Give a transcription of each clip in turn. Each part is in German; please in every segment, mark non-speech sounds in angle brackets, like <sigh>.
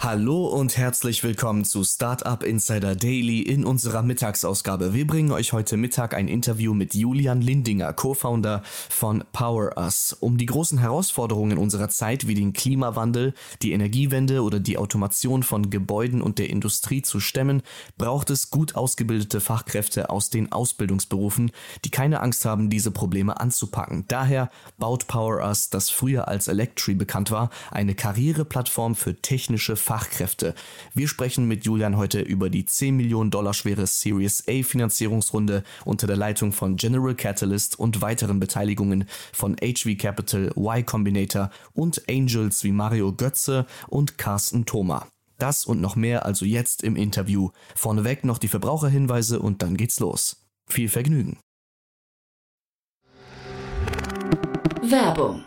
Hallo und herzlich willkommen zu Startup Insider Daily in unserer Mittagsausgabe. Wir bringen euch heute Mittag ein Interview mit Julian Lindinger, Co-Founder von Power Us. Um die großen Herausforderungen unserer Zeit wie den Klimawandel, die Energiewende oder die Automation von Gebäuden und der Industrie zu stemmen, braucht es gut ausgebildete Fachkräfte aus den Ausbildungsberufen, die keine Angst haben, diese Probleme anzupacken. Daher baut Power Us, das früher als Electri bekannt war, eine Karriereplattform für technische Fachkräfte. Wir sprechen mit Julian heute über die 10 Millionen Dollar schwere Series A Finanzierungsrunde unter der Leitung von General Catalyst und weiteren Beteiligungen von HV Capital, Y Combinator und Angels wie Mario Götze und Carsten Thoma. Das und noch mehr also jetzt im Interview. Vorneweg noch die Verbraucherhinweise und dann geht's los. Viel Vergnügen. Werbung.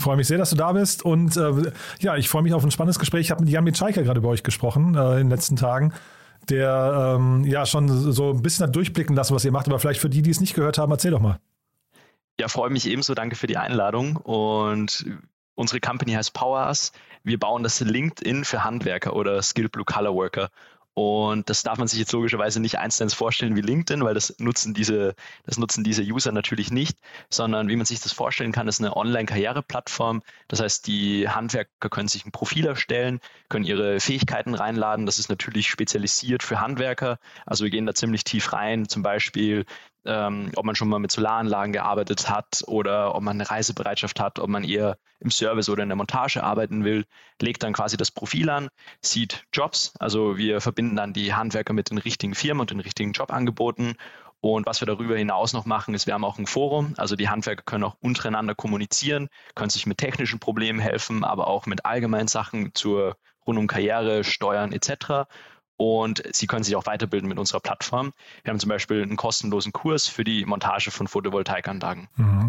Freue mich sehr, dass du da bist. Und äh, ja, ich freue mich auf ein spannendes Gespräch. Ich habe mit Jan Mitschaiker gerade über euch gesprochen äh, in den letzten Tagen, der ähm, ja schon so ein bisschen hat durchblicken lassen, was ihr macht. Aber vielleicht für die, die es nicht gehört haben, erzähl doch mal. Ja, freue mich ebenso. Danke für die Einladung. Und unsere Company heißt PowerUs. Wir bauen das LinkedIn für Handwerker oder Skilled Blue Collar Worker. Und das darf man sich jetzt logischerweise nicht eins zu eins vorstellen wie LinkedIn, weil das nutzen diese, das nutzen diese User natürlich nicht, sondern wie man sich das vorstellen kann, ist eine Online-Karriereplattform. Das heißt, die Handwerker können sich ein Profil erstellen, können ihre Fähigkeiten reinladen. Das ist natürlich spezialisiert für Handwerker. Also wir gehen da ziemlich tief rein, zum Beispiel ähm, ob man schon mal mit Solaranlagen gearbeitet hat oder ob man eine Reisebereitschaft hat, ob man eher im Service oder in der Montage arbeiten will, legt dann quasi das Profil an, sieht Jobs. Also wir verbinden dann die Handwerker mit den richtigen Firmen und den richtigen Jobangeboten. Und was wir darüber hinaus noch machen, ist, wir haben auch ein Forum. Also die Handwerker können auch untereinander kommunizieren, können sich mit technischen Problemen helfen, aber auch mit allgemeinen Sachen zur rund um Karriere, Steuern etc und Sie können sich auch weiterbilden mit unserer Plattform. Wir haben zum Beispiel einen kostenlosen Kurs für die Montage von Photovoltaikanlagen. Mhm.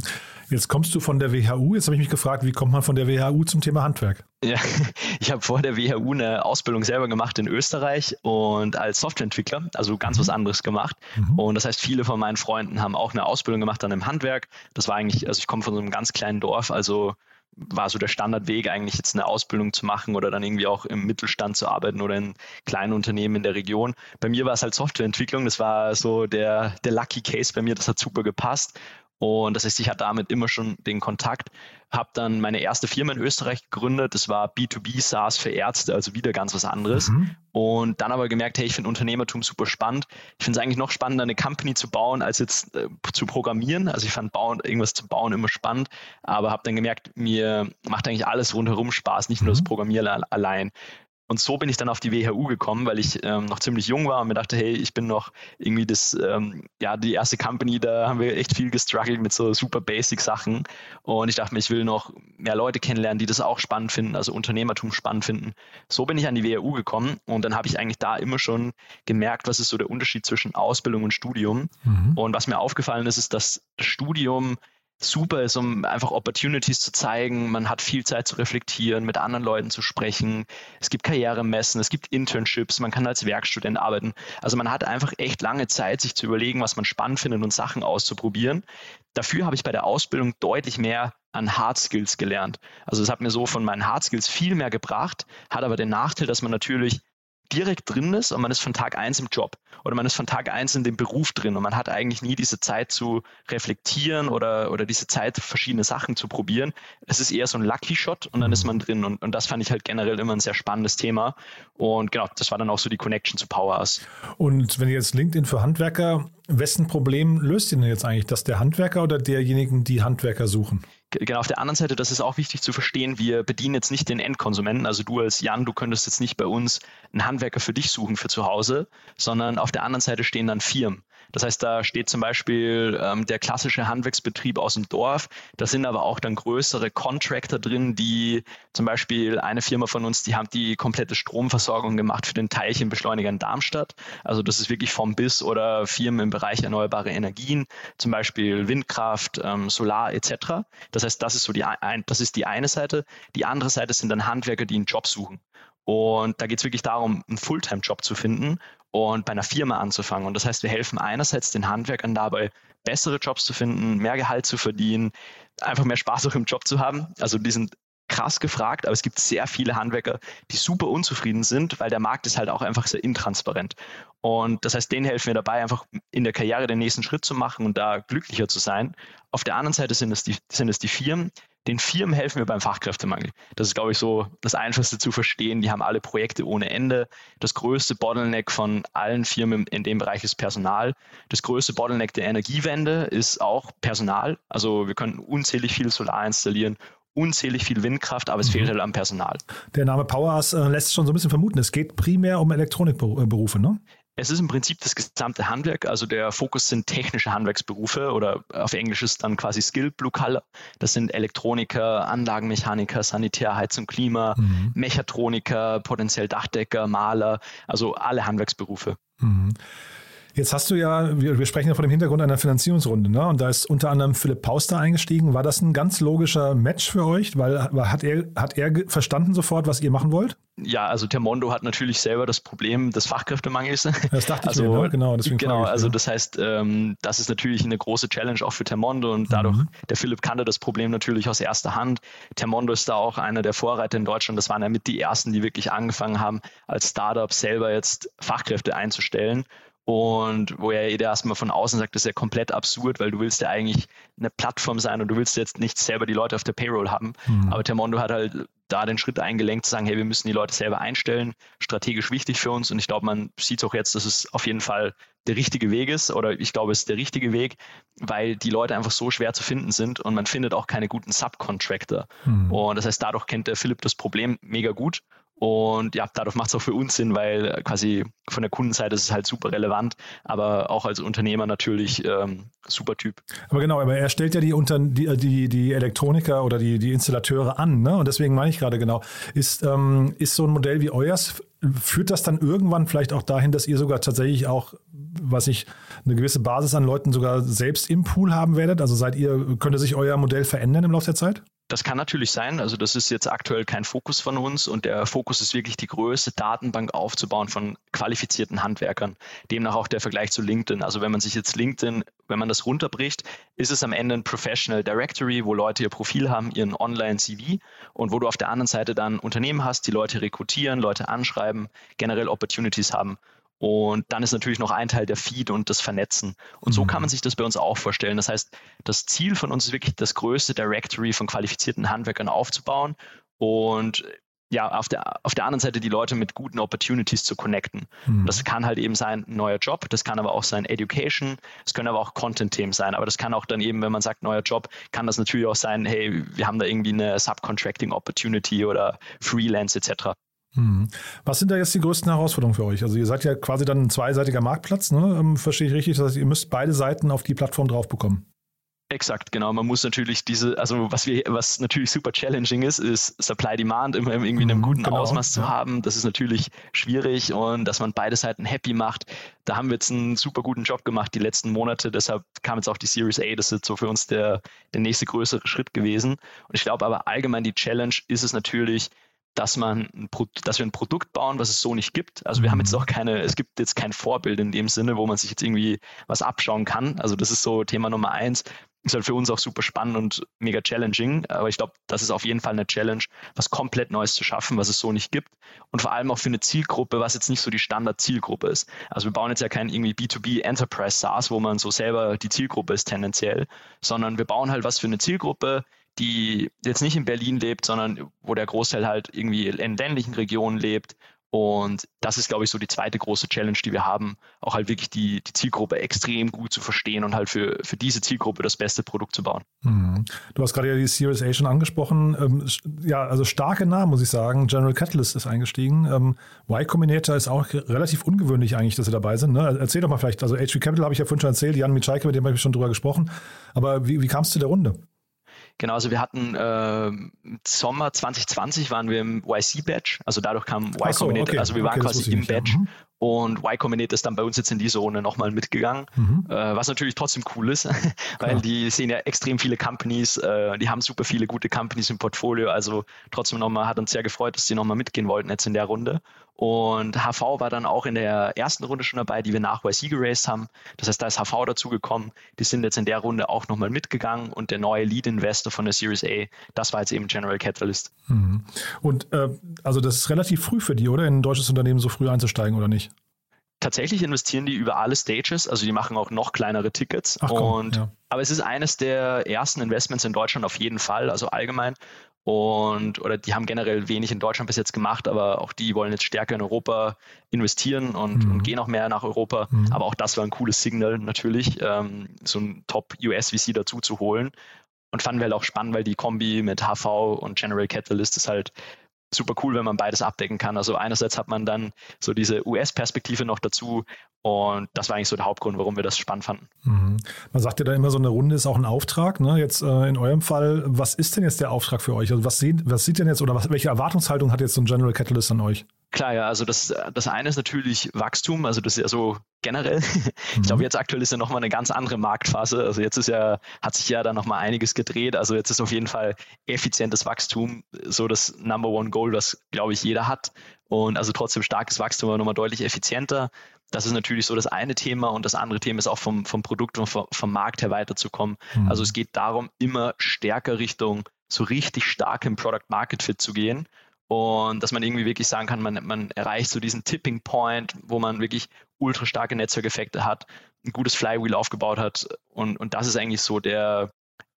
Jetzt kommst du von der WHU. Jetzt habe ich mich gefragt, wie kommt man von der WHU zum Thema Handwerk? Ja, <laughs> ich habe vor der WHU eine Ausbildung selber gemacht in Österreich und als Softwareentwickler, also ganz mhm. was anderes gemacht. Mhm. Und das heißt, viele von meinen Freunden haben auch eine Ausbildung gemacht dann im Handwerk. Das war eigentlich, also ich komme von so einem ganz kleinen Dorf, also war so der Standardweg, eigentlich jetzt eine Ausbildung zu machen oder dann irgendwie auch im Mittelstand zu arbeiten oder in kleinen Unternehmen in der Region. Bei mir war es halt Softwareentwicklung, das war so der, der Lucky Case bei mir, das hat super gepasst. Und das heißt, ich hatte damit immer schon den Kontakt, habe dann meine erste Firma in Österreich gegründet. Das war B2B SaaS für Ärzte, also wieder ganz was anderes. Mhm. Und dann aber gemerkt, hey, ich finde Unternehmertum super spannend. Ich finde es eigentlich noch spannender, eine Company zu bauen, als jetzt äh, zu programmieren. Also ich fand bauen, irgendwas zu bauen immer spannend, aber habe dann gemerkt, mir macht eigentlich alles rundherum Spaß, nicht nur das mhm. Programmieren allein. Und so bin ich dann auf die WHU gekommen, weil ich ähm, noch ziemlich jung war und mir dachte, hey, ich bin noch irgendwie das, ähm, ja, die erste Company, da haben wir echt viel gestruggelt mit so super basic Sachen. Und ich dachte mir, ich will noch mehr Leute kennenlernen, die das auch spannend finden, also Unternehmertum spannend finden. So bin ich an die WHU gekommen und dann habe ich eigentlich da immer schon gemerkt, was ist so der Unterschied zwischen Ausbildung und Studium. Mhm. Und was mir aufgefallen ist, ist, dass das Studium super ist, um einfach Opportunities zu zeigen. Man hat viel Zeit zu reflektieren, mit anderen Leuten zu sprechen. Es gibt Karrieremessen, es gibt Internships, man kann als Werkstudent arbeiten. Also man hat einfach echt lange Zeit, sich zu überlegen, was man spannend findet und Sachen auszuprobieren. Dafür habe ich bei der Ausbildung deutlich mehr an Hard Skills gelernt. Also es hat mir so von meinen Hard Skills viel mehr gebracht, hat aber den Nachteil, dass man natürlich direkt drin ist und man ist von Tag eins im Job oder man ist von Tag eins in dem Beruf drin und man hat eigentlich nie diese Zeit zu reflektieren oder, oder diese Zeit, verschiedene Sachen zu probieren. Es ist eher so ein Lucky Shot und dann ist man drin und, und das fand ich halt generell immer ein sehr spannendes Thema und genau, das war dann auch so die Connection zu Powers. Und wenn ihr jetzt LinkedIn für Handwerker, wessen Problem löst ihr denn jetzt eigentlich? Das der Handwerker oder derjenigen, die Handwerker suchen? Genau auf der anderen Seite, das ist auch wichtig zu verstehen, wir bedienen jetzt nicht den Endkonsumenten. Also du als Jan, du könntest jetzt nicht bei uns einen Handwerker für dich suchen für zu Hause, sondern auf der anderen Seite stehen dann Firmen. Das heißt, da steht zum Beispiel ähm, der klassische Handwerksbetrieb aus dem Dorf. Da sind aber auch dann größere Contractor drin, die zum Beispiel eine Firma von uns, die haben die komplette Stromversorgung gemacht für den Teilchenbeschleuniger in Darmstadt. Also das ist wirklich vom Bis oder Firmen im Bereich erneuerbare Energien, zum Beispiel Windkraft, ähm, Solar etc. Das heißt, das ist so die, ein, das ist die eine Seite. Die andere Seite sind dann Handwerker, die einen Job suchen. Und da geht es wirklich darum, einen Fulltime-Job zu finden und bei einer Firma anzufangen. Und das heißt, wir helfen einerseits den Handwerkern dabei, bessere Jobs zu finden, mehr Gehalt zu verdienen, einfach mehr Spaß auch im Job zu haben. Also die sind krass gefragt, aber es gibt sehr viele Handwerker, die super unzufrieden sind, weil der Markt ist halt auch einfach sehr intransparent. Und das heißt, denen helfen wir dabei, einfach in der Karriere den nächsten Schritt zu machen und da glücklicher zu sein. Auf der anderen Seite sind es die, sind es die Firmen, den Firmen helfen wir beim Fachkräftemangel. Das ist, glaube ich, so das Einfachste zu verstehen. Die haben alle Projekte ohne Ende. Das größte Bottleneck von allen Firmen in dem Bereich ist Personal. Das größte Bottleneck der Energiewende ist auch Personal. Also wir könnten unzählig viel Solar installieren, unzählig viel Windkraft, aber es mhm. fehlt halt am Personal. Der Name Powerhouse äh, lässt schon so ein bisschen vermuten, es geht primär um Elektronikberufe, ne? Es ist im Prinzip das gesamte Handwerk, also der Fokus sind technische Handwerksberufe oder auf Englisch ist dann quasi Skill Blue Color. Das sind Elektroniker, Anlagenmechaniker, Sanitär, Heizung, Klima, mhm. Mechatroniker, potenziell Dachdecker, Maler, also alle Handwerksberufe. Mhm. Jetzt hast du ja, wir, wir, sprechen ja vor dem Hintergrund einer Finanzierungsrunde, ne? Und da ist unter anderem Philipp Pauster eingestiegen. War das ein ganz logischer Match für euch? Weil hat er, hat er verstanden sofort, was ihr machen wollt? Ja, also Termondo hat natürlich selber das Problem des Fachkräftemangels. Das dachte also, ich mir, ne? genau. Deswegen genau, also das heißt, ähm, das ist natürlich eine große Challenge auch für Termondo und dadurch, mhm. der Philipp kannte das Problem natürlich aus erster Hand. Termondo ist da auch einer der Vorreiter in Deutschland. Das waren ja mit die ersten, die wirklich angefangen haben, als Startup selber jetzt Fachkräfte einzustellen. Und wo ja jeder erstmal von außen sagt, das ist ja komplett absurd, weil du willst ja eigentlich eine Plattform sein und du willst jetzt nicht selber die Leute auf der Payroll haben. Mhm. Aber Termondo hat halt da den Schritt eingelenkt zu sagen, hey, wir müssen die Leute selber einstellen, strategisch wichtig für uns. Und ich glaube, man sieht auch jetzt, dass es auf jeden Fall der richtige Weg ist oder ich glaube, es ist der richtige Weg, weil die Leute einfach so schwer zu finden sind und man findet auch keine guten Subcontractor. Mhm. Und das heißt, dadurch kennt der Philipp das Problem mega gut und ja, dadurch macht es auch für uns Sinn, weil quasi von der Kundenseite ist es halt super relevant, aber auch als Unternehmer natürlich ähm, super Typ. Aber genau, aber er stellt ja die, unter, die, die, die Elektroniker oder die, die Installateure an, ne? Und deswegen meine ich gerade genau, ist, ähm, ist so ein Modell wie euers, führt das dann irgendwann vielleicht auch dahin, dass ihr sogar tatsächlich auch, was ich, eine gewisse Basis an Leuten sogar selbst im Pool haben werdet? Also seid ihr, könnte sich euer Modell verändern im Laufe der Zeit? Das kann natürlich sein. Also das ist jetzt aktuell kein Fokus von uns und der Fokus ist wirklich die größte Datenbank aufzubauen von qualifizierten Handwerkern. Demnach auch der Vergleich zu LinkedIn. Also wenn man sich jetzt LinkedIn, wenn man das runterbricht, ist es am Ende ein Professional Directory, wo Leute ihr Profil haben, ihren Online-CV und wo du auf der anderen Seite dann Unternehmen hast, die Leute rekrutieren, Leute anschreiben, generell Opportunities haben. Und dann ist natürlich noch ein Teil der Feed und das Vernetzen. Und so kann man mhm. sich das bei uns auch vorstellen. Das heißt, das Ziel von uns ist wirklich, das größte Directory von qualifizierten Handwerkern aufzubauen und ja, auf der, auf der anderen Seite die Leute mit guten Opportunities zu connecten. Mhm. Das kann halt eben sein, ein neuer Job, das kann aber auch sein Education, es können aber auch Content-Themen sein, aber das kann auch dann eben, wenn man sagt neuer Job, kann das natürlich auch sein, hey, wir haben da irgendwie eine Subcontracting-Opportunity oder Freelance etc. Mhm. Was sind da jetzt die größten Herausforderungen für euch? Also ihr seid ja quasi dann ein zweiseitiger Marktplatz, ne? Ähm, verstehe ich richtig? Das heißt, ihr müsst beide Seiten auf die Plattform drauf bekommen. Exakt, genau. Man muss natürlich diese, also was wir, was natürlich super challenging ist, ist Supply Demand immer irgendwie in einem mhm, guten genau, Ausmaß zu haben. Das ist natürlich schwierig und dass man beide Seiten happy macht. Da haben wir jetzt einen super guten Job gemacht die letzten Monate. Deshalb kam jetzt auch die Series A. Das ist jetzt so für uns der, der nächste größere Schritt gewesen. Und ich glaube aber allgemein die Challenge ist es natürlich, dass man ein dass wir ein Produkt bauen, was es so nicht gibt. Also wir haben jetzt mhm. auch keine, es gibt jetzt kein Vorbild in dem Sinne, wo man sich jetzt irgendwie was abschauen kann. Also das ist so Thema Nummer eins. ist halt für uns auch super spannend und mega challenging. Aber ich glaube, das ist auf jeden Fall eine Challenge, was komplett Neues zu schaffen, was es so nicht gibt. Und vor allem auch für eine Zielgruppe, was jetzt nicht so die Standard-Zielgruppe ist. Also wir bauen jetzt ja kein irgendwie B2B Enterprise SaaS, wo man so selber die Zielgruppe ist tendenziell, sondern wir bauen halt was für eine Zielgruppe, die jetzt nicht in Berlin lebt, sondern wo der Großteil halt irgendwie in ländlichen Regionen lebt und das ist, glaube ich, so die zweite große Challenge, die wir haben, auch halt wirklich die, die Zielgruppe extrem gut zu verstehen und halt für, für diese Zielgruppe das beste Produkt zu bauen. Mhm. Du hast gerade ja die Series A schon angesprochen. Ähm, ja, also starke Namen, muss ich sagen. General Catalyst ist eingestiegen. Ähm, y Combinator ist auch relativ ungewöhnlich eigentlich, dass sie dabei sind. Ne? Erzähl doch mal vielleicht, also HV Capital habe ich ja vorhin schon erzählt, Jan Mitschaike, mit dem habe ich schon drüber gesprochen. Aber wie, wie kam es zu der Runde? Genau, also wir hatten äh, Sommer 2020 waren wir im YC-Badge, also dadurch kam Y Combinator, okay. also wir waren okay, quasi im Badge. Mhm. Und Y Combinator ist dann bei uns jetzt in diese Runde nochmal mitgegangen, mhm. äh, was natürlich trotzdem cool ist, <laughs> weil die sehen ja extrem viele Companies, äh, die haben super viele gute Companies im Portfolio, also trotzdem nochmal hat uns sehr gefreut, dass die nochmal mitgehen wollten jetzt in der Runde. Und HV war dann auch in der ersten Runde schon dabei, die wir nach YC geraced haben. Das heißt, da ist HV dazugekommen. Die sind jetzt in der Runde auch nochmal mitgegangen und der neue Lead-Investor von der Series A, das war jetzt eben General Catalyst. Mhm. Und äh, also das ist relativ früh für die, oder? In ein deutsches Unternehmen so früh einzusteigen, oder nicht? tatsächlich investieren die über alle Stages, also die machen auch noch kleinere Tickets. Ach, komm, und, ja. Aber es ist eines der ersten Investments in Deutschland auf jeden Fall, also allgemein. Und oder die haben generell wenig in Deutschland bis jetzt gemacht, aber auch die wollen jetzt stärker in Europa investieren und, mhm. und gehen auch mehr nach Europa. Mhm. Aber auch das war ein cooles Signal natürlich, ähm, so ein Top-US-VC dazu zu holen. Und fanden wir halt auch spannend, weil die Kombi mit HV und General Catalyst ist halt super cool, wenn man beides abdecken kann. Also einerseits hat man dann so diese US-Perspektive noch dazu und das war eigentlich so der Hauptgrund, warum wir das spannend fanden. Mhm. Man sagt ja da immer, so eine Runde ist auch ein Auftrag. Ne? Jetzt äh, in eurem Fall, was ist denn jetzt der Auftrag für euch? Also was sieht, was sieht denn jetzt oder was, welche Erwartungshaltung hat jetzt so ein General Catalyst an euch? Klar, ja, also das, das eine ist natürlich Wachstum, also das ist ja so generell. Mhm. <laughs> Ich glaube, jetzt aktuell ist ja nochmal eine ganz andere Marktphase. Also jetzt ist ja, hat sich ja da nochmal einiges gedreht. Also jetzt ist auf jeden Fall effizientes Wachstum so das Number One Goal, was, glaube ich, jeder hat. Und also trotzdem starkes Wachstum, aber nochmal deutlich effizienter. Das ist natürlich so das eine Thema und das andere Thema ist auch vom, vom Produkt und vom, vom Markt her weiterzukommen. Mhm. Also es geht darum, immer stärker Richtung so richtig starkem Product Market Fit zu gehen und dass man irgendwie wirklich sagen kann, man, man erreicht so diesen Tipping Point, wo man wirklich ultra starke Netzwerkeffekte hat, ein gutes Flywheel aufgebaut hat. Und, und das ist eigentlich so der,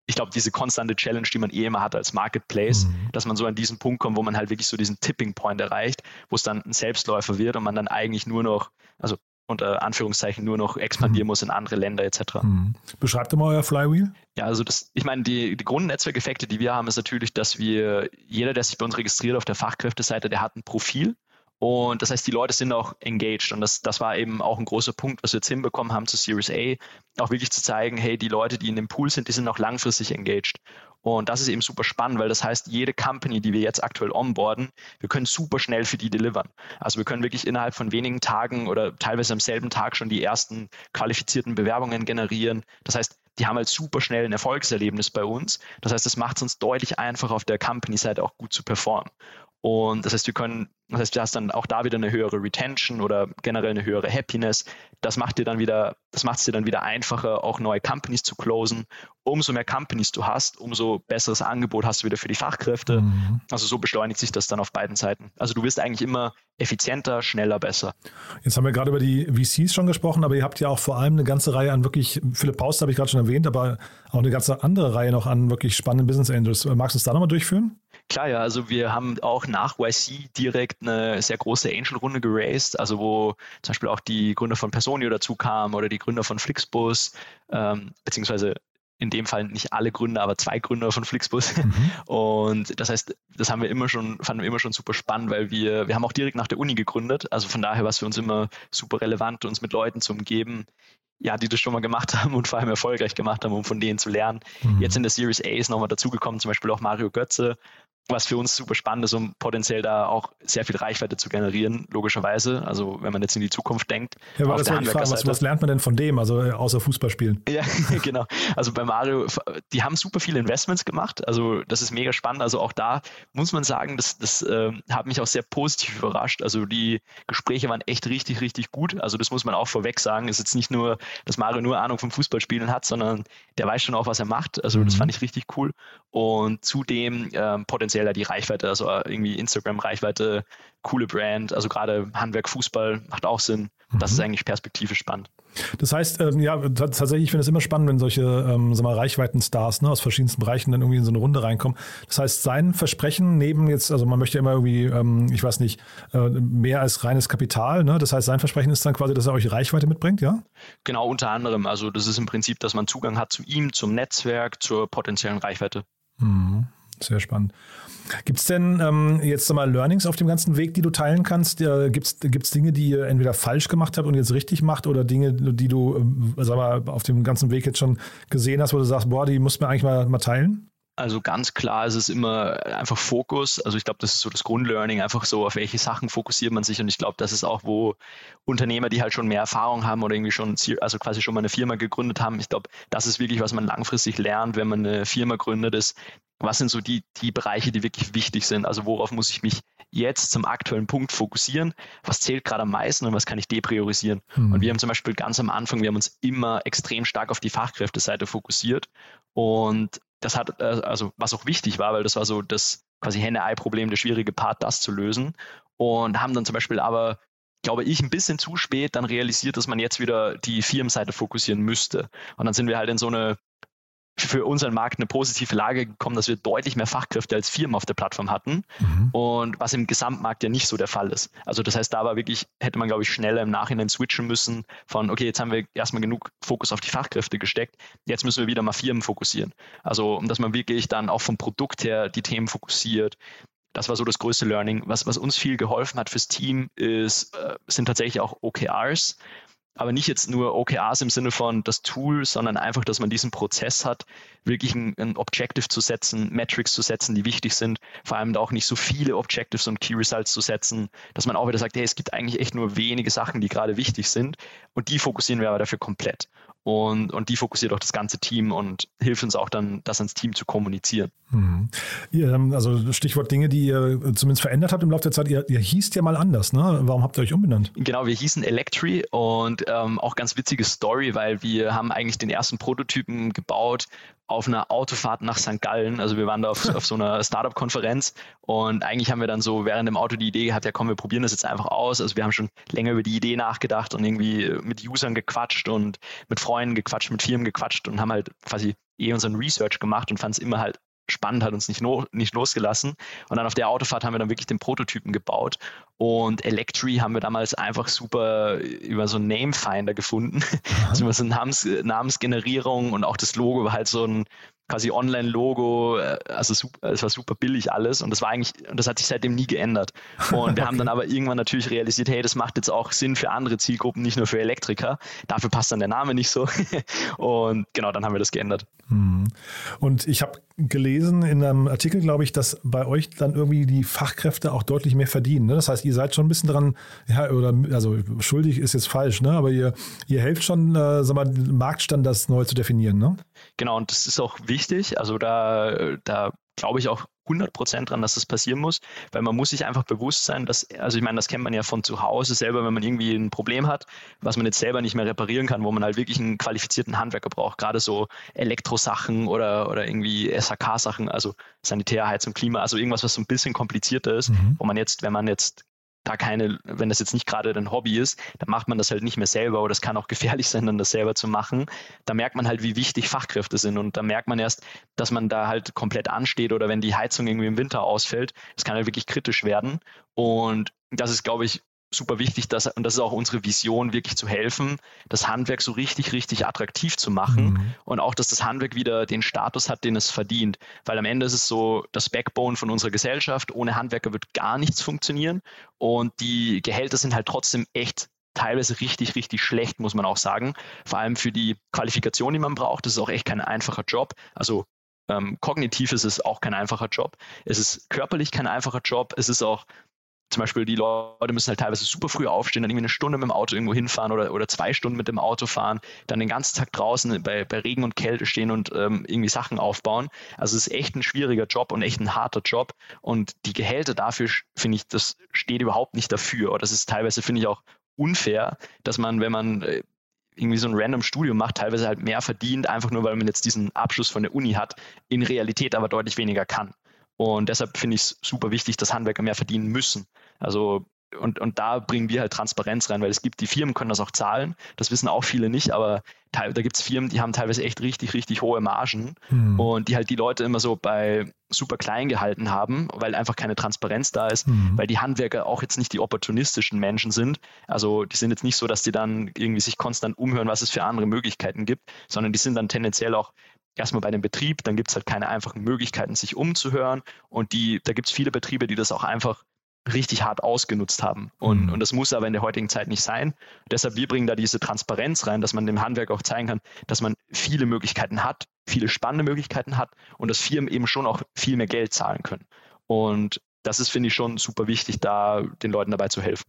ich glaube, diese konstante Challenge, die man eh immer hat als Marketplace, mhm. dass man so an diesen Punkt kommt, wo man halt wirklich so diesen Tipping Point erreicht, wo es dann ein Selbstläufer wird und man dann eigentlich nur noch, also unter Anführungszeichen nur noch expandieren mhm. muss in andere Länder etc. Mhm. Beschreibt doch mal euer Flywheel. Ja, also das, ich meine, die, die Grundnetzwerkeffekte, die wir haben, ist natürlich, dass wir, jeder, der sich bei uns registriert auf der Fachkräfteseite, der hat ein Profil. Und das heißt, die Leute sind auch engaged. Und das, das war eben auch ein großer Punkt, was wir jetzt hinbekommen haben zu Series A, auch wirklich zu zeigen, hey, die Leute, die in dem Pool sind, die sind auch langfristig engaged. Und das ist eben super spannend, weil das heißt, jede Company, die wir jetzt aktuell onboarden, wir können super schnell für die delivern. Also wir können wirklich innerhalb von wenigen Tagen oder teilweise am selben Tag schon die ersten qualifizierten Bewerbungen generieren. Das heißt, die haben halt super schnell ein Erfolgserlebnis bei uns. Das heißt, es macht es uns deutlich einfacher, auf der Company-Seite auch gut zu performen. Und das heißt, wir können, das heißt, du hast dann auch da wieder eine höhere Retention oder generell eine höhere Happiness. Das macht dir dann wieder, das macht es dir dann wieder einfacher, auch neue Companies zu closen. Umso mehr Companies du hast, umso besseres Angebot hast du wieder für die Fachkräfte. Mhm. Also so beschleunigt sich das dann auf beiden Seiten. Also du wirst eigentlich immer effizienter, schneller, besser. Jetzt haben wir gerade über die VCs schon gesprochen, aber ihr habt ja auch vor allem eine ganze Reihe an wirklich, Philipp Paust habe ich gerade schon erwähnt, aber auch eine ganze andere Reihe noch an wirklich spannenden Business Angels. Magst du es da nochmal durchführen? Klar, ja, also wir haben auch nach YC direkt eine sehr große Angel-Runde geraced, also wo zum Beispiel auch die Gründer von Personio dazu kamen oder die Gründer von Flixbus, ähm, beziehungsweise in dem Fall nicht alle Gründer, aber zwei Gründer von Flixbus. Mhm. <laughs> Und das heißt, das haben wir immer schon, fanden wir immer schon super spannend, weil wir, wir haben auch direkt nach der Uni gegründet. Also von daher war es für uns immer super relevant, uns mit Leuten zu umgeben, ja, die das schon mal gemacht haben und vor allem erfolgreich gemacht haben, um von denen zu lernen. Mhm. Jetzt in der Series A ist nochmal dazugekommen, zum Beispiel auch Mario Götze, was für uns super spannend ist, um potenziell da auch sehr viel Reichweite zu generieren, logischerweise. Also wenn man jetzt in die Zukunft denkt. Ja, aber das war die Frage, was, was, lernt man denn von dem, also äh, außer Fußballspielen? Ja, <laughs> genau. Also bei Mario, die haben super viele Investments gemacht. Also das ist mega spannend. Also auch da muss man sagen, das, das äh, hat mich auch sehr positiv überrascht. Also die Gespräche waren echt richtig, richtig gut. Also das muss man auch vorweg sagen. Ist jetzt nicht nur, dass Mario nur Ahnung vom Fußballspielen hat, sondern der weiß schon auch, was er macht. Also mhm. das fand ich richtig cool. Und zudem ähm, potenziell die Reichweite, also irgendwie Instagram-Reichweite, coole Brand, also gerade Handwerk, Fußball macht auch Sinn. Das mhm. ist eigentlich perspektivisch spannend. Das heißt, ähm, ja, tatsächlich, ich finde es immer spannend, wenn solche ähm, sag mal, Reichweiten-Stars ne, aus verschiedensten Bereichen dann irgendwie in so eine Runde reinkommen. Das heißt, sein Versprechen neben jetzt, also man möchte immer irgendwie, ähm, ich weiß nicht, äh, mehr als reines Kapital, ne? Das heißt, sein Versprechen ist dann quasi, dass er euch Reichweite mitbringt, ja? Genau, unter anderem. Also das ist im Prinzip, dass man Zugang hat zu ihm, zum Netzwerk, zur potenziellen Reichweite. Mhm. Sehr spannend. Gibt es denn ähm, jetzt mal Learnings auf dem ganzen Weg, die du teilen kannst? Äh, Gibt es Dinge, die ihr entweder falsch gemacht habt und jetzt richtig macht oder Dinge, die du äh, sag mal, auf dem ganzen Weg jetzt schon gesehen hast, wo du sagst, boah, die muss man eigentlich mal, mal teilen? Also ganz klar ist es immer einfach Fokus. Also ich glaube, das ist so das Grundlearning, einfach so, auf welche Sachen fokussiert man sich. Und ich glaube, das ist auch, wo Unternehmer, die halt schon mehr Erfahrung haben oder irgendwie schon, also quasi schon mal eine Firma gegründet haben, ich glaube, das ist wirklich, was man langfristig lernt, wenn man eine Firma gründet, ist, was sind so die, die Bereiche, die wirklich wichtig sind? Also worauf muss ich mich jetzt zum aktuellen Punkt fokussieren? Was zählt gerade am meisten und was kann ich depriorisieren? Mhm. Und wir haben zum Beispiel ganz am Anfang, wir haben uns immer extrem stark auf die Fachkräfteseite fokussiert und das hat, äh, also was auch wichtig war, weil das war so das quasi Henne-Ei-Problem, der schwierige Part, das zu lösen. Und haben dann zum Beispiel aber, glaube ich, ein bisschen zu spät dann realisiert, dass man jetzt wieder die Firmenseite fokussieren müsste. Und dann sind wir halt in so eine für unseren Markt eine positive Lage gekommen, dass wir deutlich mehr Fachkräfte als Firmen auf der Plattform hatten mhm. und was im Gesamtmarkt ja nicht so der Fall ist. Also das heißt, da war wirklich, hätte man glaube ich schneller im Nachhinein switchen müssen von, okay, jetzt haben wir erstmal genug Fokus auf die Fachkräfte gesteckt, jetzt müssen wir wieder mal Firmen fokussieren. Also dass man wirklich dann auch vom Produkt her die Themen fokussiert. Das war so das größte Learning. Was, was uns viel geholfen hat fürs Team, ist, äh, sind tatsächlich auch OKRs aber nicht jetzt nur OKRs im Sinne von das Tool, sondern einfach, dass man diesen Prozess hat, wirklich ein, ein, Objective zu setzen, Metrics zu setzen, die wichtig sind, vor allem da auch nicht so viele Objectives und Key Results zu setzen, dass man auch wieder sagt, hey, es gibt eigentlich echt nur wenige Sachen, die gerade wichtig sind und die fokussieren wir aber dafür komplett. Und, und die fokussiert auch das ganze Team und hilft uns auch dann, das ans Team zu kommunizieren. Mhm. also Stichwort Dinge, die ihr zumindest verändert habt im Laufe der Zeit. Ihr, ihr hießt ja mal anders, ne? Warum habt ihr euch umbenannt? Genau, wir hießen Electri und ähm, auch ganz witzige Story, weil wir haben eigentlich den ersten Prototypen gebaut auf einer Autofahrt nach St. Gallen. Also wir waren da auf, auf so einer Startup-Konferenz und eigentlich haben wir dann so während dem Auto die Idee gehabt, ja komm, wir probieren das jetzt einfach aus. Also wir haben schon länger über die Idee nachgedacht und irgendwie mit Usern gequatscht und mit Freunden gequatscht, mit Firmen gequatscht und haben halt quasi eh unseren Research gemacht und fand es immer halt spannend, hat uns nicht, no, nicht losgelassen. Und dann auf der Autofahrt haben wir dann wirklich den Prototypen gebaut. Und Electri haben wir damals einfach super über so einen Namefinder gefunden. <laughs> Also über so eine Namens, Namensgenerierung und auch das Logo war halt so ein quasi Online-Logo, äh, also super, es war super billig alles und das war eigentlich, und das hat sich seitdem nie geändert. Und <laughs> wir okay. haben dann aber irgendwann natürlich realisiert, hey, das macht jetzt auch Sinn für andere Zielgruppen, nicht nur für Elektriker. Dafür passt dann der Name nicht so. <laughs> Und genau, dann haben wir das geändert. Mhm. Und ich habe gelesen in einem Artikel, glaube ich, dass bei euch dann irgendwie die Fachkräfte auch deutlich mehr verdienen. Ne? Das heißt, ihr seid schon ein bisschen dran, ja, oder also schuldig ist jetzt falsch, ne? Aber ihr, ihr helft schon, äh, sag mal, Marktstandards neu zu definieren, ne? Genau, und das ist auch wichtig. Also da, da glaube ich auch 100 Prozent dran, dass das passieren muss, weil man muss sich einfach bewusst sein, dass, also ich meine, das kennt man ja von zu Hause selber, wenn man irgendwie ein Problem hat, was man jetzt selber nicht mehr reparieren kann, wo man halt wirklich einen qualifizierten Handwerker braucht, gerade so Elektrosachen oder, oder irgendwie SHK-Sachen, also Sanitär, Heizung, Klima, also irgendwas, was so ein bisschen komplizierter ist, mhm. wo man jetzt, wenn man jetzt da keine, wenn das jetzt nicht gerade dein Hobby ist, dann macht man das halt nicht mehr selber oder es kann auch <laughs> gefährlich sein, dann das selber zu machen. Da merkt man halt, wie wichtig Fachkräfte sind und da merkt man erst, dass man da halt komplett ansteht oder wenn die Heizung irgendwie im Winter ausfällt, das kann halt wirklich kritisch werden und das ist, glaube ich, super wichtig, dass, und das ist auch unsere Vision, wirklich zu helfen, das Handwerk so richtig, richtig attraktiv zu machen mhm. und auch, dass das Handwerk wieder den Status hat, den es verdient. Weil am Ende ist es so das Backbone von unserer Gesellschaft. Ohne Handwerker wird gar nichts funktionieren und die Gehälter sind halt trotzdem echt teilweise richtig, richtig schlecht, muss man auch sagen. Vor allem für die Qualifikation, die man braucht. Das ist auch echt kein einfacher Job. Also ähm, kognitiv ist es auch kein einfacher Job. Es ist körperlich kein einfacher Job. Es ist auch zum Beispiel die Leute müssen halt teilweise super früh aufstehen, dann irgendwie eine Stunde mit dem Auto irgendwo hinfahren oder, oder zwei Stunden mit dem Auto fahren, dann den ganzen Tag draußen bei, bei Regen und Kälte stehen und ähm, irgendwie Sachen aufbauen. Also es ist echt ein schwieriger Job und echt ein harter Job. Und die Gehälter dafür, finde ich, das steht überhaupt nicht dafür. Oder das ist teilweise, finde ich, auch unfair, dass man, wenn man äh, irgendwie so ein random Studium macht, teilweise halt mehr verdient, einfach nur weil man jetzt diesen Abschluss von der Uni hat, in Realität aber deutlich weniger kann. Und deshalb finde ich es super wichtig, dass Handwerker mehr verdienen müssen. Also und, und da bringen wir halt Transparenz rein, weil es gibt, die Firmen können das auch zahlen, das wissen auch viele nicht, aber da gibt es Firmen, die haben teilweise echt richtig, richtig hohe Margen mhm. und die halt die Leute immer so bei super klein gehalten haben, weil einfach keine Transparenz da ist, mhm. weil die Handwerker auch jetzt nicht die opportunistischen Menschen sind. Also die sind jetzt nicht so, dass die dann irgendwie sich konstant umhören, was es für andere Möglichkeiten gibt, sondern die sind dann tendenziell auch erstmal bei dem Betrieb, dann gibt es halt keine einfachen Möglichkeiten, sich umzuhören. Und die, da gibt es viele Betriebe, die das auch einfach richtig hart ausgenutzt haben. Und, mhm. und das muss aber in der heutigen Zeit nicht sein. Deshalb, wir bringen da diese Transparenz rein, dass man dem Handwerk auch zeigen kann, dass man viele Möglichkeiten hat, viele spannende Möglichkeiten hat und dass Firmen eben schon auch viel mehr Geld zahlen können. Und das ist, finde ich, schon super wichtig, da den Leuten dabei zu helfen.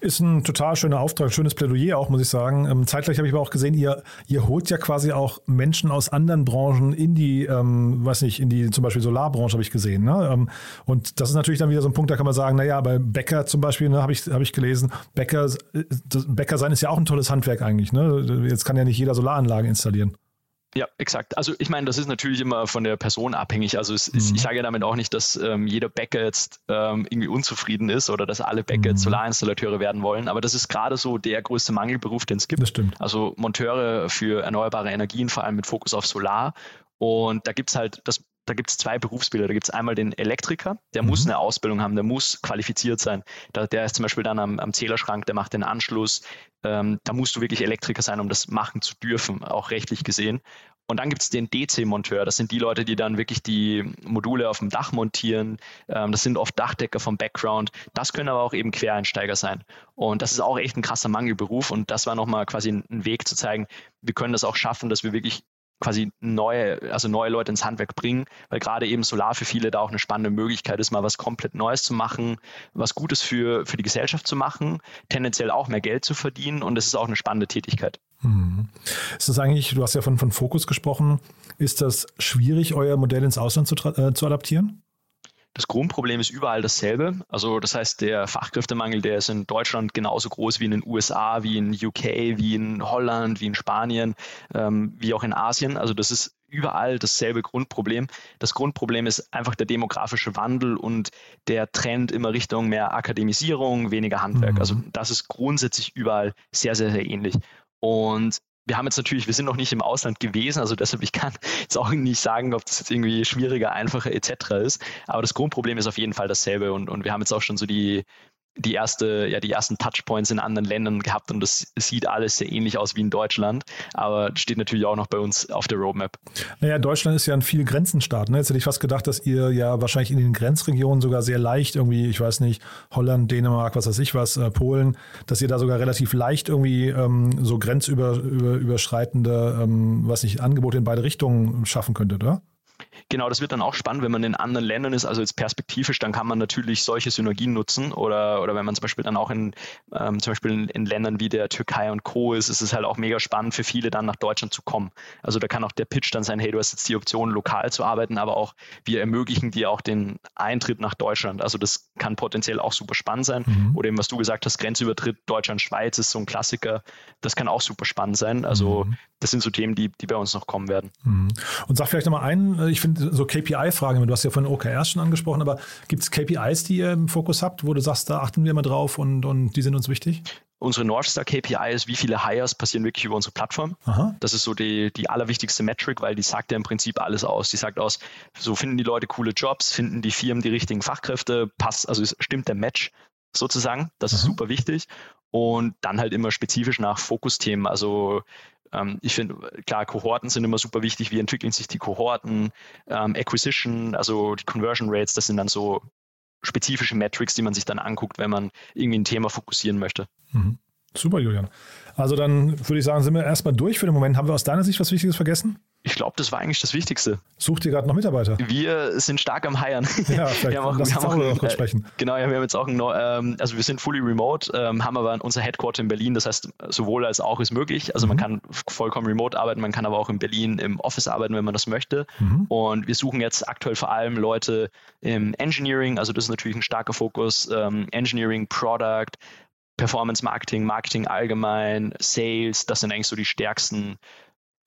Ist ein total schöner Auftrag, schönes Plädoyer auch, muss ich sagen. Ähm, zeitgleich habe ich aber auch gesehen, ihr, ihr holt ja quasi auch Menschen aus anderen Branchen in die, ähm, weiß nicht, in die zum Beispiel Solarbranche habe ich gesehen. Ne? Ähm, und das ist natürlich dann wieder so ein Punkt, da kann man sagen, naja, bei Bäcker zum Beispiel, ne, habe ich, hab ich gelesen, Bäcker, Bäcker sein ist ja auch ein tolles Handwerk eigentlich. Ne? Jetzt kann ja nicht jeder Solaranlagen installieren. Ja, exakt. Also ich meine, das ist natürlich immer von der Person abhängig. Also es, mhm. ich sage ja damit auch nicht, dass ähm, jeder Bäcker jetzt ähm, irgendwie unzufrieden ist oder dass alle Bäcker jetzt mhm. Solarinstallateure werden wollen. Aber das ist gerade so der größte Mangelberuf, den es gibt. Das stimmt. Also Monteure für erneuerbare Energien, vor allem mit Fokus auf Solar. Und da gibt es halt, das da gibt es zwei Berufsbilder. Da gibt es einmal den Elektriker, der mhm. muss eine Ausbildung haben, der muss qualifiziert sein. Da, der ist zum Beispiel dann am, am Zählerschrank, der macht den Anschluss. Ähm, da musst du wirklich Elektriker sein, um das machen zu dürfen, auch rechtlich gesehen. Und dann gibt es den DC-Monteur. Das sind die Leute, die dann wirklich die Module auf dem Dach montieren. Ähm, das sind oft Dachdecker vom Background. Das können aber auch eben Quereinsteiger sein. Und das ist auch echt ein krasser Mangelberuf. Und das war nochmal quasi ein Weg zu zeigen, wir können das auch schaffen, dass wir wirklich quasi neue, also neue Leute ins Handwerk bringen, weil gerade eben Solar für viele da auch eine spannende Möglichkeit ist, mal was komplett Neues zu machen, was Gutes für, für die Gesellschaft zu machen, tendenziell auch mehr Geld zu verdienen und es ist auch eine spannende Tätigkeit. Mhm. Ist das eigentlich, du hast ja von, von Fokus gesprochen, ist das schwierig, euer Modell ins Ausland zu, äh, zu adaptieren? Das Grundproblem ist überall dasselbe. Also das heißt, der Fachkräftemangel, der ist in Deutschland genauso groß wie in den USA, wie in UK, wie in Holland, wie in Spanien, ähm, wie auch in Asien. Also das ist überall dasselbe Grundproblem. Das Grundproblem ist einfach der demografische Wandel und der Trend immer Richtung mehr Akademisierung, weniger Handwerk. Mhm. Also das ist grundsätzlich überall sehr, sehr, sehr ähnlich. Und wir haben jetzt natürlich, wir sind noch nicht im Ausland gewesen, also deshalb ich kann <laughs> jetzt auch nicht sagen, ob das jetzt irgendwie schwieriger, einfacher etc. ist. Aber das Grundproblem ist auf jeden Fall dasselbe und, und wir haben jetzt auch schon so die, die erste, ja, die ersten Touchpoints in anderen Ländern gehabt und das sieht alles sehr ähnlich aus wie in Deutschland, aber steht natürlich auch noch bei uns auf der Roadmap. Naja, Deutschland ist ja ein viel Grenzenstaat. Ne? Jetzt hätte ich fast gedacht, dass ihr ja wahrscheinlich in den Grenzregionen sogar sehr leicht irgendwie, ich weiß nicht, Holland, Dänemark, was weiß ich was, äh, Polen, dass ihr da sogar relativ leicht irgendwie ähm, so grenzüberschreitende, ähm, was nicht, Angebote in beide Richtungen schaffen könntet, oder? Genau, das wird dann auch spannend, wenn man in anderen Ländern ist, also jetzt perspektivisch, dann kann man natürlich solche Synergien nutzen oder, oder wenn man zum Beispiel dann auch in, ähm, zum Beispiel in, in, Ländern wie der Türkei und Co. ist, ist es halt auch mega spannend für viele dann nach Deutschland zu kommen. Also da kann auch der Pitch dann sein, hey, du hast jetzt die Option, lokal zu arbeiten, aber auch wir ermöglichen dir auch den Eintritt nach Deutschland. Also das kann potenziell auch super spannend sein. Mhm. Oder eben, was du gesagt hast, Grenzübertritt Deutschland-Schweiz ist so ein Klassiker. Das kann auch super spannend sein. Also mhm. Das sind so Themen, die, die bei uns noch kommen werden. Mhm. Und sag vielleicht nochmal einen, äh, ich finde so KPI-Fragen, du hast ja von OKRs schon angesprochen, aber gibt es KPIs, die ihr im Fokus habt, wo du sagst, da achten wir mal drauf und, und die sind uns wichtig? Unsere Northstar KPI ist, wie viele Hires passieren wirklich über unsere Plattform. Aha. Das ist so die, die allerwichtigste Metric, weil die sagt ja im Prinzip alles aus. Die sagt aus, so finden die Leute coole Jobs, finden die Firmen die richtigen Fachkräfte, passt, also stimmt der Match sozusagen. Das Aha. ist super wichtig. Und dann halt immer spezifisch nach Fokusthemen. Also ähm, ich finde, klar, Kohorten sind immer super wichtig. Wie entwickeln sich die Kohorten? Ähm, Acquisition, also die Conversion Rates, das sind dann so spezifische Metrics, die man sich dann anguckt, wenn man irgendwie ein Thema fokussieren möchte. Mhm. Super, Julian. Also dann würde ich sagen, sind wir erstmal durch für den Moment. Haben wir aus deiner Sicht was Wichtiges vergessen? Ich glaube, das war eigentlich das Wichtigste. Sucht ihr gerade noch Mitarbeiter? Wir sind stark am Hiren. Ja, vielleicht <laughs> wir haben auch, wir haben auch noch kurz sprechen. Genau, ja, wir haben jetzt auch ein, ähm, also wir sind fully remote, ähm, haben aber unser Headquarter in Berlin, das heißt, sowohl als auch ist möglich. Also mhm. man kann vollkommen remote arbeiten, man kann aber auch in Berlin im Office arbeiten, wenn man das möchte. Mhm. Und wir suchen jetzt aktuell vor allem Leute im Engineering, also das ist natürlich ein starker Fokus, ähm, Engineering, Product, Performance Marketing, Marketing allgemein, Sales, das sind eigentlich so die stärksten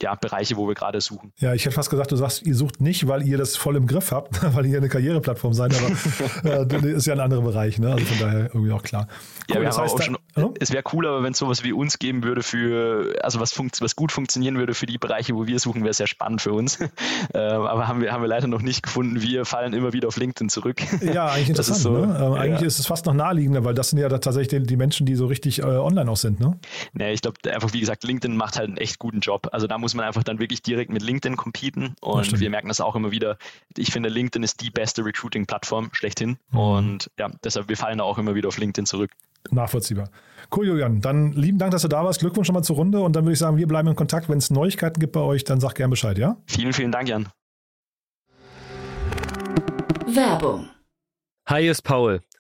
ja, Bereiche, wo wir gerade suchen. Ja, ich hätte fast gesagt, du sagst, ihr sucht nicht, weil ihr das voll im Griff habt, <laughs> weil ihr eine Karriereplattform seid, aber <laughs> äh, ist ja ein anderer Bereich, ne? Also von daher irgendwie auch klar. Cool, ja, wir das heißt, auch schon, oh? es wäre cooler, wenn es sowas wie uns geben würde für, also was, was gut funktionieren würde für die Bereiche, wo wir suchen, wäre sehr spannend für uns. <laughs> äh, aber haben wir, haben wir leider noch nicht gefunden. Wir fallen immer wieder auf LinkedIn zurück. Ja, eigentlich interessant. Ist so, ne? äh, eigentlich ja. ist es fast noch naheliegender, weil das sind ja tatsächlich die, die Menschen, die so richtig äh, online auch sind, ne? Nee, ich glaube einfach, wie gesagt, LinkedIn macht halt einen echt guten Job. Also da muss man einfach dann wirklich direkt mit LinkedIn competen und wir merken das auch immer wieder. Ich finde, LinkedIn ist die beste Recruiting-Plattform schlechthin mhm. und ja, deshalb, wir fallen da auch immer wieder auf LinkedIn zurück. Nachvollziehbar. Cool, Julian. Dann lieben Dank, dass du da warst. Glückwunsch schon mal zur Runde und dann würde ich sagen, wir bleiben in Kontakt. Wenn es Neuigkeiten gibt bei euch, dann sag gern Bescheid, ja? Vielen, vielen Dank, Jan. Werbung. Hi, ist Paul.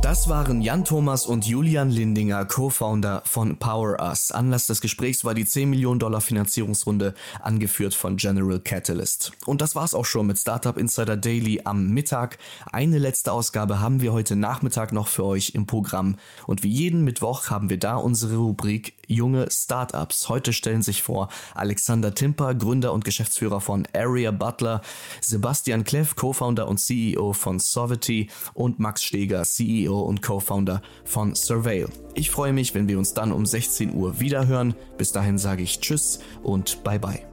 Das waren Jan Thomas und Julian Lindinger, Co-Founder von Power Us. Anlass des Gesprächs war die 10 Millionen Dollar Finanzierungsrunde, angeführt von General Catalyst. Und das war's auch schon mit Startup Insider Daily am Mittag. Eine letzte Ausgabe haben wir heute Nachmittag noch für euch im Programm. Und wie jeden Mittwoch haben wir da unsere Rubrik Junge Startups. Heute stellen sich vor Alexander Timper, Gründer und Geschäftsführer von Area Butler, Sebastian Kleff, Co-Founder und CEO von Sovety und Max Steger, CEO CEO und Co-Founder von Surveil. Ich freue mich, wenn wir uns dann um 16 Uhr wiederhören. Bis dahin sage ich Tschüss und Bye bye.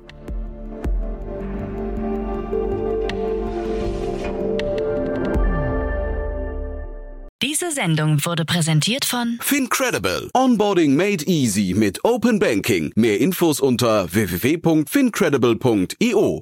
Diese Sendung wurde präsentiert von Fincredible. Onboarding made easy mit Open Banking. Mehr Infos unter www.fincredible.io.